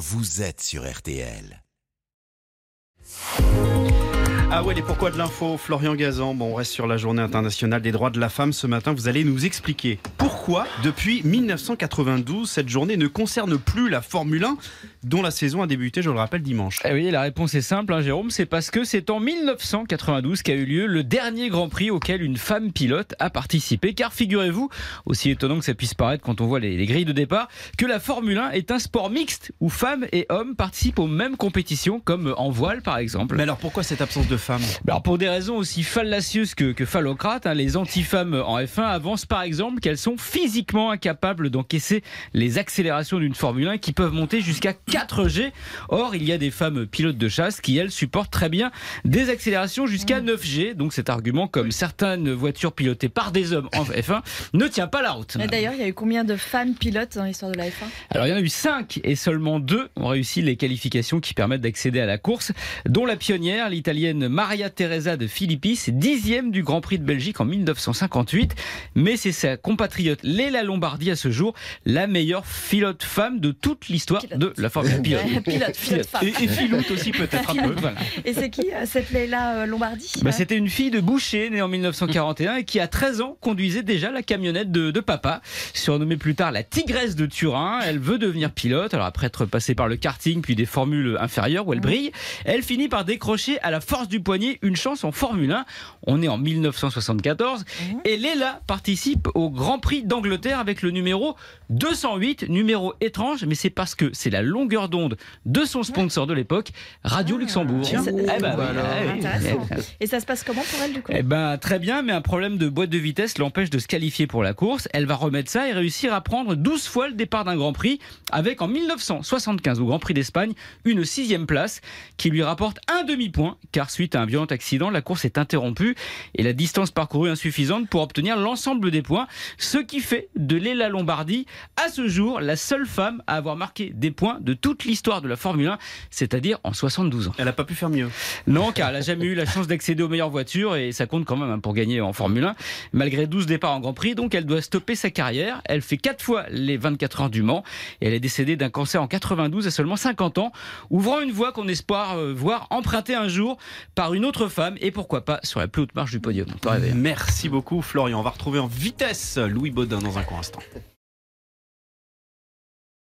vous êtes sur RTL. Ah ouais, les pourquoi de l'info, Florian Gazan. Bon, on reste sur la journée internationale des droits de la femme ce matin. Vous allez nous expliquer pourquoi, depuis 1992, cette journée ne concerne plus la Formule 1, dont la saison a débuté, je le rappelle, dimanche. Eh oui, la réponse est simple, hein, Jérôme. C'est parce que c'est en 1992 qu'a eu lieu le dernier Grand Prix auquel une femme pilote a participé. Car figurez-vous, aussi étonnant que ça puisse paraître quand on voit les, les grilles de départ, que la Formule 1 est un sport mixte où femmes et hommes participent aux mêmes compétitions, comme en voile par exemple. Mais alors pourquoi cette absence de femmes Alors pour des raisons aussi fallacieuses que, que phallocrates, hein, les anti-femmes en F1 avancent par exemple qu'elles sont physiquement incapables d'encaisser les accélérations d'une Formule 1 qui peuvent monter jusqu'à 4G. Or, il y a des femmes pilotes de chasse qui, elles, supportent très bien des accélérations jusqu'à 9G. Donc cet argument, comme certaines voitures pilotées par des hommes en F1, ne tient pas la route. Mais D'ailleurs, il y a eu combien de femmes pilotes dans l'histoire de la F1 Alors il y en a eu 5 et seulement deux ont réussi les qualifications qui permettent d'accéder à la course, dont la pionnière, l'italienne Maria Teresa de Filippi, dixième du Grand Prix de Belgique en 1958. Mais c'est sa compatriote Léla Lombardi à ce jour, la meilleure pilote femme de toute l'histoire de la Formule 1. Pilote. Pilote, pilote femme. Et, et filoute aussi peut-être un peu. Voilà. Et c'est qui euh, cette Leila euh, Lombardi Bah, C'était une fille de boucher née en 1941 et qui à 13 ans conduisait déjà la camionnette de, de papa, surnommée plus tard la tigresse de Turin. Elle veut devenir pilote, alors après être passée par le karting puis des formules inférieures où elle brille, elle finit par décrocher à la force du poignet une chance en Formule 1. On est en 1974 et Léla participe au Grand Prix d'Angleterre avec le numéro 208, numéro étrange, mais c'est parce que c'est la longueur d'onde de son sponsor de l'époque, Radio Luxembourg. Tiens. Eh ben eh. Intéressant. Et ça se passe comment pour elle du coup? Eh ben très bien, mais un problème de boîte de vitesse l'empêche de se qualifier pour la course. Elle va remettre ça et réussir à prendre 12 fois le départ d'un Grand Prix, avec en 1975 au Grand Prix d'Espagne une sixième place qui lui rapporte un demi-point, car suite à un violent accident, la course est interrompue et la distance parcourue insuffisante pour obtenir l'ensemble des points, ce qui fait de Léla Lombardie à ce jour la seule femme à avoir marqué des points de toute l'histoire de la Formule 1, c'est-à-dire en 72 ans. Elle n'a pas pu faire mieux. Non, car elle n'a jamais eu la chance d'accéder aux meilleures voitures et ça compte quand même hein, pour gagner en Formule 1. Malgré 12 départs en Grand Prix, donc elle doit stopper sa carrière. Elle fait 4 fois les 24 heures du Mans et elle est décédée d'un cancer en 92 à seulement 50 ans, ouvrant une voie qu'on espère euh, voir empruntée un jour par une autre femme et pourquoi pas sur la plus haute marche du podium. Merci beaucoup Florian. On va retrouver en vitesse Louis Baudin dans un court instant.